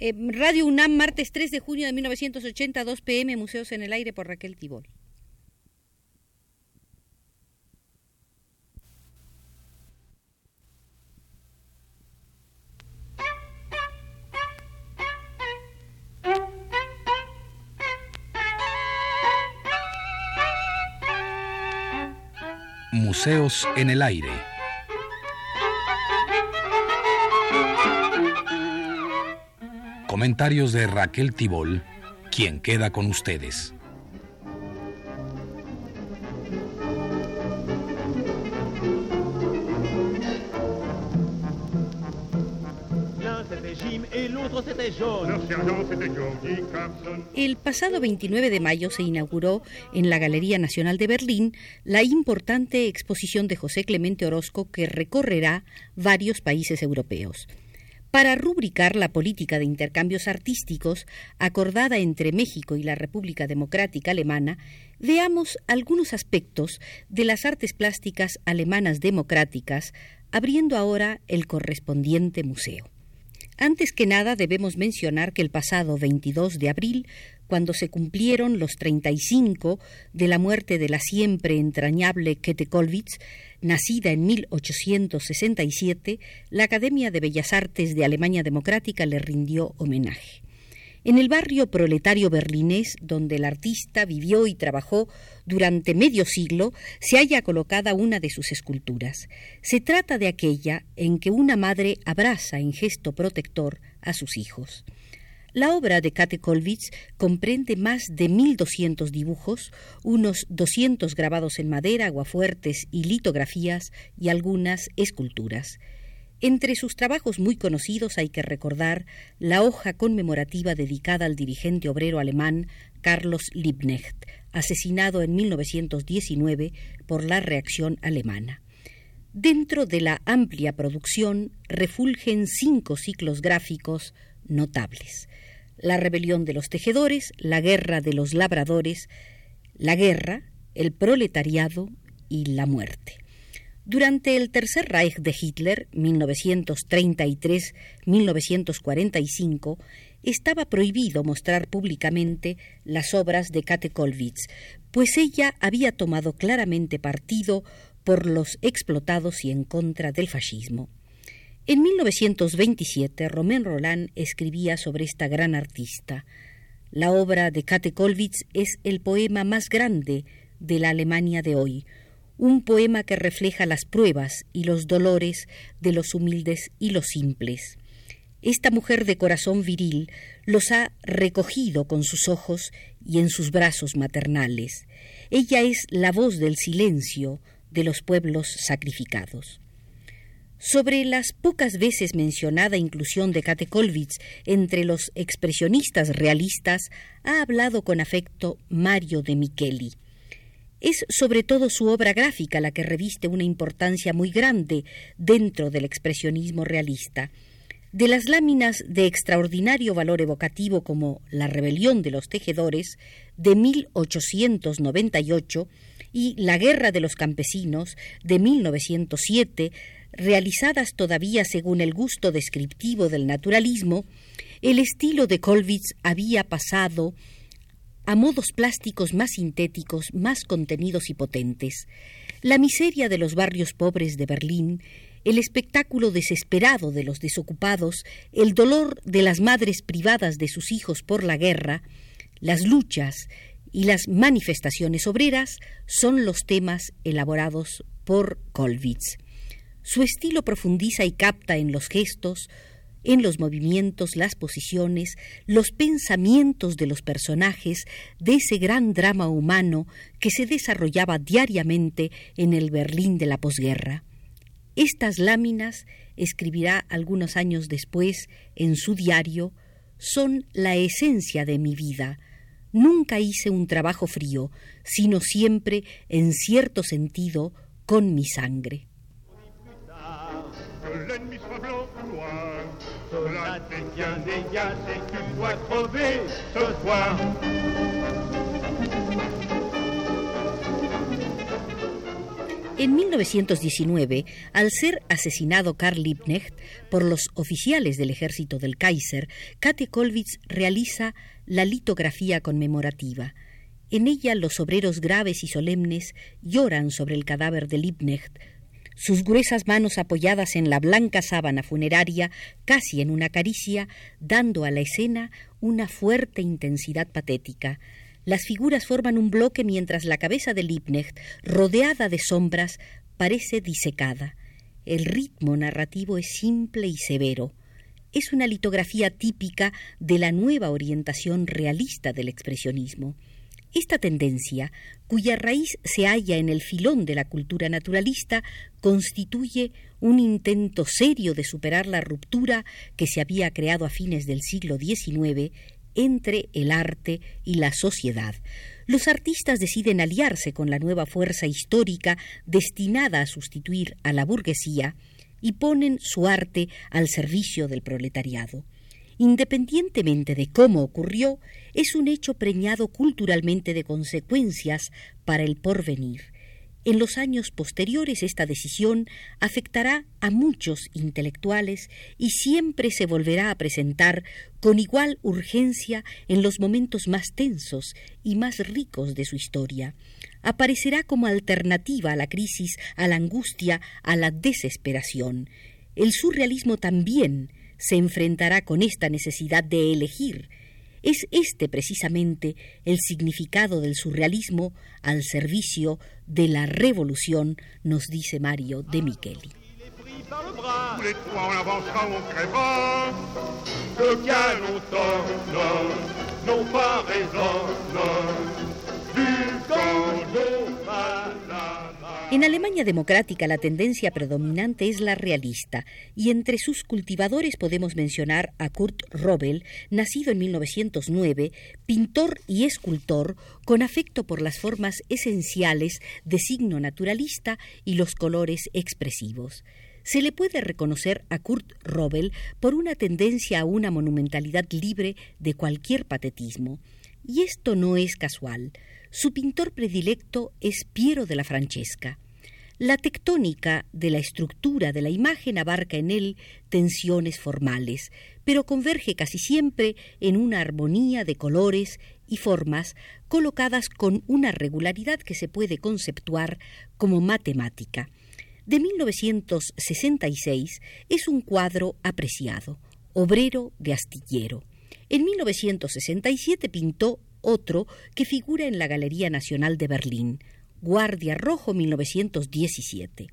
Eh, Radio UNAM, martes 3 de junio de 1980, 2 pm, Museos en el Aire por Raquel Tibol. Museos en el Aire. Comentarios de Raquel Tibol, quien queda con ustedes. El pasado 29 de mayo se inauguró en la Galería Nacional de Berlín la importante exposición de José Clemente Orozco que recorrerá varios países europeos. Para rubricar la política de intercambios artísticos acordada entre México y la República Democrática Alemana, veamos algunos aspectos de las artes plásticas alemanas democráticas, abriendo ahora el correspondiente museo. Antes que nada debemos mencionar que el pasado 22 de abril, cuando se cumplieron los 35 de la muerte de la siempre entrañable Kete Kollwitz, nacida en 1867, la Academia de Bellas Artes de Alemania Democrática le rindió homenaje. En el barrio proletario berlinés, donde el artista vivió y trabajó durante medio siglo, se halla colocada una de sus esculturas. Se trata de aquella en que una madre abraza en gesto protector a sus hijos. La obra de Kate Kollwitz comprende más de 1.200 dibujos, unos 200 grabados en madera, aguafuertes y litografías y algunas esculturas. Entre sus trabajos muy conocidos hay que recordar la hoja conmemorativa dedicada al dirigente obrero alemán Carlos Liebknecht, asesinado en 1919 por la reacción alemana. Dentro de la amplia producción refulgen cinco ciclos gráficos notables. La rebelión de los tejedores, la guerra de los labradores, la guerra, el proletariado y la muerte. Durante el Tercer Reich de Hitler, 1933-1945, estaba prohibido mostrar públicamente las obras de Kate Kollwitz, pues ella había tomado claramente partido por los explotados y en contra del fascismo. En 1927, Romain Roland escribía sobre esta gran artista. La obra de Kate Kollwitz es el poema más grande de la Alemania de hoy, un poema que refleja las pruebas y los dolores de los humildes y los simples. Esta mujer de corazón viril los ha recogido con sus ojos y en sus brazos maternales. Ella es la voz del silencio de los pueblos sacrificados. Sobre las pocas veces mencionada inclusión de Kate Kollwitz entre los expresionistas realistas ha hablado con afecto Mario de Micheli. Es sobre todo su obra gráfica la que reviste una importancia muy grande dentro del expresionismo realista. De las láminas de extraordinario valor evocativo como La rebelión de los tejedores de 1898 y La guerra de los campesinos de 1907, realizadas todavía según el gusto descriptivo del naturalismo, el estilo de Kollwitz había pasado a modos plásticos más sintéticos, más contenidos y potentes. La miseria de los barrios pobres de Berlín, el espectáculo desesperado de los desocupados, el dolor de las madres privadas de sus hijos por la guerra, las luchas y las manifestaciones obreras son los temas elaborados por Kollwitz. Su estilo profundiza y capta en los gestos, en los movimientos, las posiciones, los pensamientos de los personajes de ese gran drama humano que se desarrollaba diariamente en el Berlín de la posguerra. Estas láminas, escribirá algunos años después en su diario, son la esencia de mi vida. Nunca hice un trabajo frío, sino siempre, en cierto sentido, con mi sangre. En 1919, al ser asesinado Karl Liebknecht por los oficiales del ejército del Kaiser, Kate Kollwitz realiza la litografía conmemorativa. En ella los obreros graves y solemnes lloran sobre el cadáver de Liebknecht, sus gruesas manos apoyadas en la blanca sábana funeraria, casi en una caricia, dando a la escena una fuerte intensidad patética. Las figuras forman un bloque mientras la cabeza de Liebknecht, rodeada de sombras, parece disecada. El ritmo narrativo es simple y severo. Es una litografía típica de la nueva orientación realista del expresionismo. Esta tendencia, cuya raíz se halla en el filón de la cultura naturalista, constituye un intento serio de superar la ruptura que se había creado a fines del siglo XIX entre el arte y la sociedad. Los artistas deciden aliarse con la nueva fuerza histórica destinada a sustituir a la burguesía y ponen su arte al servicio del proletariado. Independientemente de cómo ocurrió, es un hecho preñado culturalmente de consecuencias para el porvenir en los años posteriores esta decisión afectará a muchos intelectuales y siempre se volverá a presentar con igual urgencia en los momentos más tensos y más ricos de su historia. Aparecerá como alternativa a la crisis, a la angustia, a la desesperación. El surrealismo también se enfrentará con esta necesidad de elegir, es este precisamente el significado del surrealismo al servicio de la revolución, nos dice Mario de Micheli. En Alemania democrática la tendencia predominante es la realista y entre sus cultivadores podemos mencionar a Kurt Robel, nacido en 1909, pintor y escultor con afecto por las formas esenciales de signo naturalista y los colores expresivos. Se le puede reconocer a Kurt Robel por una tendencia a una monumentalidad libre de cualquier patetismo. Y esto no es casual. Su pintor predilecto es Piero de la Francesca. La tectónica de la estructura de la imagen abarca en él tensiones formales, pero converge casi siempre en una armonía de colores y formas colocadas con una regularidad que se puede conceptuar como matemática. De 1966 es un cuadro apreciado, Obrero de astillero. En 1967 pintó otro que figura en la Galería Nacional de Berlín, Guardia Rojo 1917.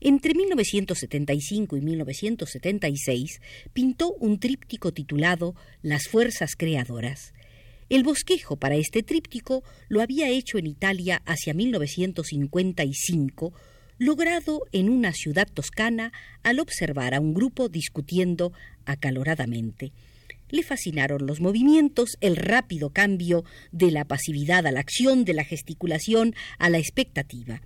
Entre 1975 y 1976 pintó un tríptico titulado Las Fuerzas Creadoras. El bosquejo para este tríptico lo había hecho en Italia hacia 1955, logrado en una ciudad toscana al observar a un grupo discutiendo acaloradamente. Le fascinaron los movimientos, el rápido cambio de la pasividad a la acción, de la gesticulación a la expectativa.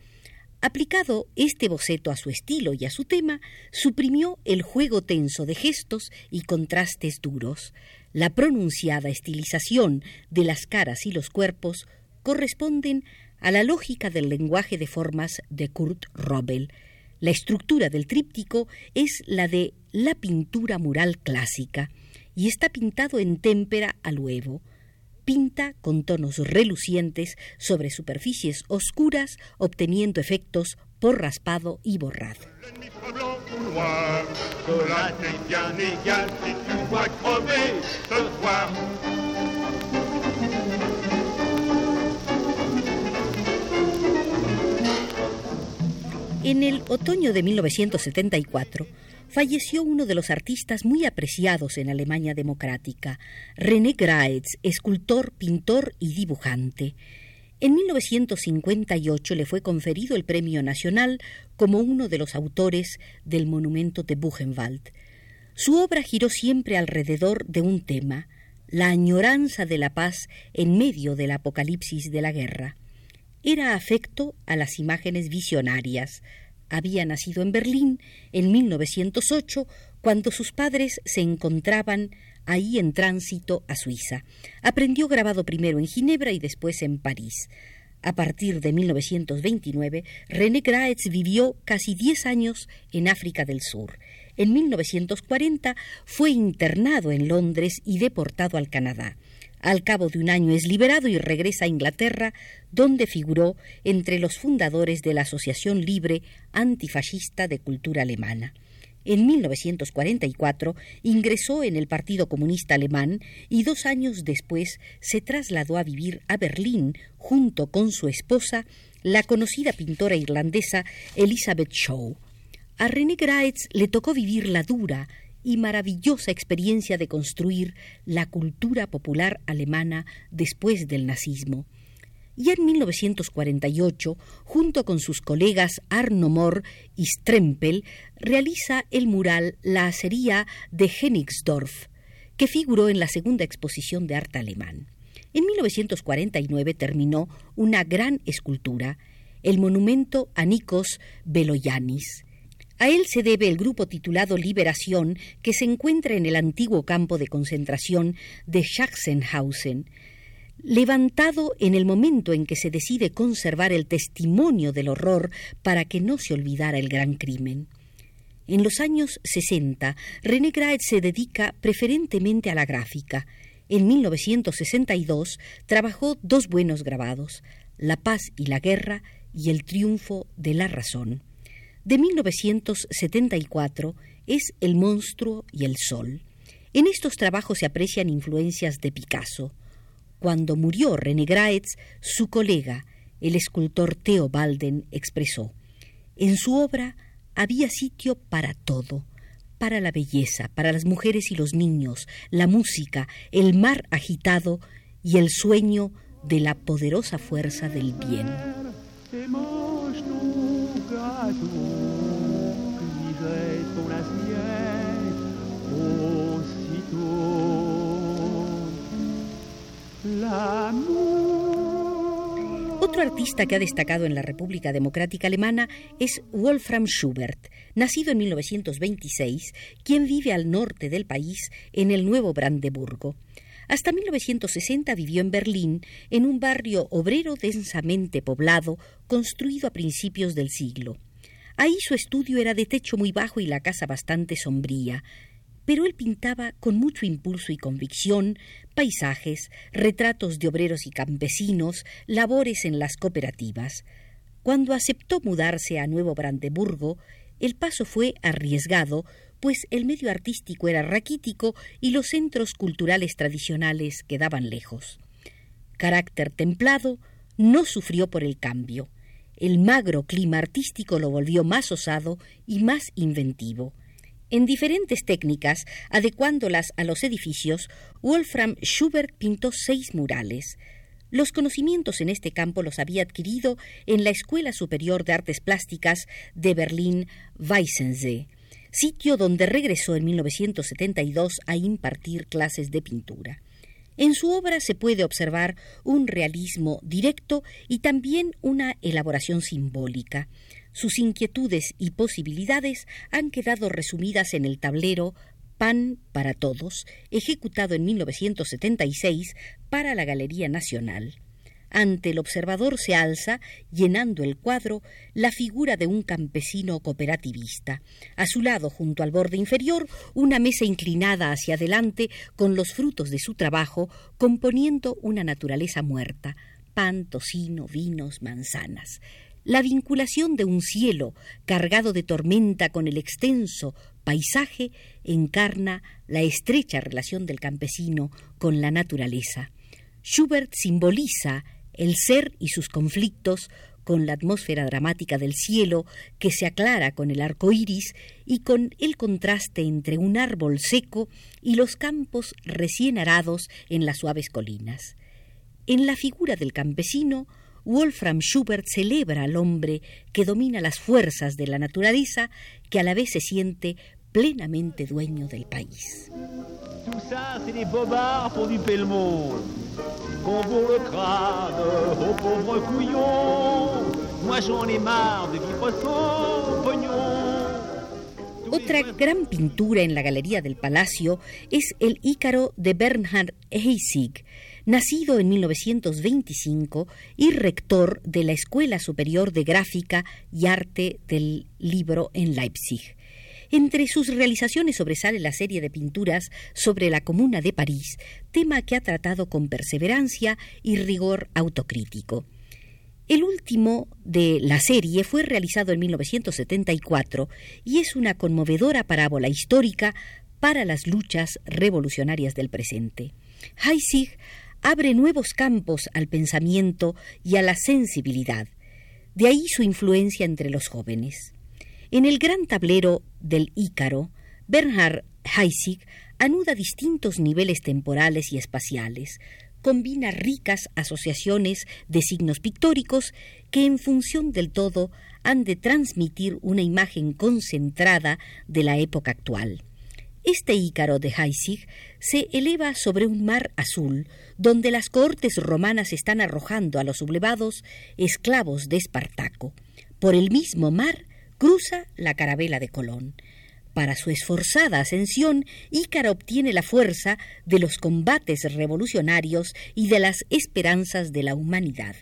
Aplicado este boceto a su estilo y a su tema, suprimió el juego tenso de gestos y contrastes duros. La pronunciada estilización de las caras y los cuerpos corresponden a la lógica del lenguaje de formas de Kurt Robel. La estructura del tríptico es la de la pintura mural clásica y está pintado en témpera al huevo. Pinta con tonos relucientes sobre superficies oscuras, obteniendo efectos por raspado y borrado. En el otoño de 1974, falleció uno de los artistas muy apreciados en Alemania democrática, René Graetz, escultor, pintor y dibujante. En 1958 le fue conferido el Premio Nacional como uno de los autores del monumento de Buchenwald. Su obra giró siempre alrededor de un tema, la añoranza de la paz en medio del apocalipsis de la guerra. Era afecto a las imágenes visionarias, había nacido en Berlín en 1908 cuando sus padres se encontraban ahí en tránsito a Suiza. Aprendió grabado primero en Ginebra y después en París. A partir de 1929, René Graetz vivió casi 10 años en África del Sur. En 1940 fue internado en Londres y deportado al Canadá. Al cabo de un año es liberado y regresa a Inglaterra, donde figuró entre los fundadores de la Asociación Libre Antifascista de Cultura Alemana. En 1944 ingresó en el Partido Comunista Alemán y dos años después se trasladó a vivir a Berlín junto con su esposa, la conocida pintora irlandesa Elizabeth Shaw. A René Graetz le tocó vivir la dura y maravillosa experiencia de construir la cultura popular alemana después del nazismo y en 1948, junto con sus colegas Arno Mohr y Strempel, realiza el mural La acería de Hennigsdorf, que figuró en la segunda exposición de arte alemán. En 1949 terminó una gran escultura, el monumento a Nikos Beloyanis. A él se debe el grupo titulado Liberación, que se encuentra en el antiguo campo de concentración de Sachsenhausen, levantado en el momento en que se decide conservar el testimonio del horror para que no se olvidara el gran crimen. En los años 60, René Graet se dedica preferentemente a la gráfica. En 1962 trabajó dos buenos grabados, La paz y la guerra y El triunfo de la razón. De 1974 es El monstruo y el sol. En estos trabajos se aprecian influencias de Picasso. Cuando murió René Graetz, su colega, el escultor Theo Balden, expresó: En su obra había sitio para todo, para la belleza, para las mujeres y los niños, la música, el mar agitado y el sueño de la poderosa fuerza del bien. Otro artista que ha destacado en la República Democrática Alemana es Wolfram Schubert, nacido en 1926, quien vive al norte del país, en el Nuevo Brandeburgo. Hasta 1960 vivió en Berlín, en un barrio obrero densamente poblado, construido a principios del siglo. Ahí su estudio era de techo muy bajo y la casa bastante sombría pero él pintaba con mucho impulso y convicción paisajes, retratos de obreros y campesinos, labores en las cooperativas. Cuando aceptó mudarse a Nuevo Brandeburgo, el paso fue arriesgado, pues el medio artístico era raquítico y los centros culturales tradicionales quedaban lejos. Carácter templado, no sufrió por el cambio. El magro clima artístico lo volvió más osado y más inventivo. En diferentes técnicas, adecuándolas a los edificios, Wolfram Schubert pintó seis murales. Los conocimientos en este campo los había adquirido en la Escuela Superior de Artes Plásticas de Berlín Weissensee, sitio donde regresó en 1972 a impartir clases de pintura. En su obra se puede observar un realismo directo y también una elaboración simbólica. Sus inquietudes y posibilidades han quedado resumidas en el tablero Pan para Todos, ejecutado en 1976 para la Galería Nacional. Ante el observador se alza, llenando el cuadro, la figura de un campesino cooperativista. A su lado, junto al borde inferior, una mesa inclinada hacia adelante con los frutos de su trabajo, componiendo una naturaleza muerta pan, tocino, vinos, manzanas. La vinculación de un cielo cargado de tormenta con el extenso paisaje encarna la estrecha relación del campesino con la naturaleza. Schubert simboliza el ser y sus conflictos con la atmósfera dramática del cielo que se aclara con el arco iris y con el contraste entre un árbol seco y los campos recién arados en las suaves colinas. En la figura del campesino, Wolfram Schubert celebra al hombre que domina las fuerzas de la naturaleza, que a la vez se siente plenamente dueño del país. Otra gran pintura en la Galería del Palacio es el Ícaro de Bernhard Heissig, nacido en 1925 y rector de la Escuela Superior de Gráfica y Arte del Libro en Leipzig. Entre sus realizaciones sobresale la serie de pinturas sobre la Comuna de París, tema que ha tratado con perseverancia y rigor autocrítico. El último de la serie fue realizado en 1974 y es una conmovedora parábola histórica para las luchas revolucionarias del presente. Heissig abre nuevos campos al pensamiento y a la sensibilidad. De ahí su influencia entre los jóvenes. En el gran tablero del Ícaro, Bernhard Heissig anuda distintos niveles temporales y espaciales, combina ricas asociaciones de signos pictóricos que en función del todo han de transmitir una imagen concentrada de la época actual. Este Ícaro de Heissig se eleva sobre un mar azul, donde las cohortes romanas están arrojando a los sublevados esclavos de Espartaco. Por el mismo mar cruza la carabela de Colón. Para su esforzada ascensión, Ícaro obtiene la fuerza de los combates revolucionarios y de las esperanzas de la humanidad.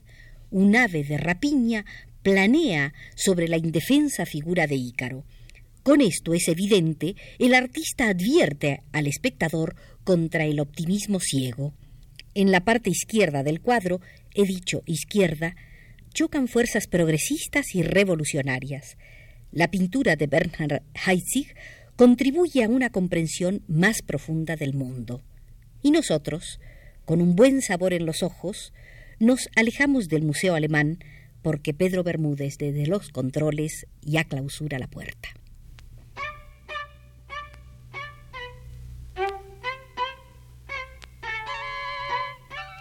Un ave de rapiña planea sobre la indefensa figura de Ícaro. Con esto es evidente, el artista advierte al espectador contra el optimismo ciego. En la parte izquierda del cuadro, he dicho izquierda, chocan fuerzas progresistas y revolucionarias. La pintura de Bernhard Heitzig contribuye a una comprensión más profunda del mundo. Y nosotros, con un buen sabor en los ojos, nos alejamos del Museo Alemán porque Pedro Bermúdez desde los controles ya clausura la puerta.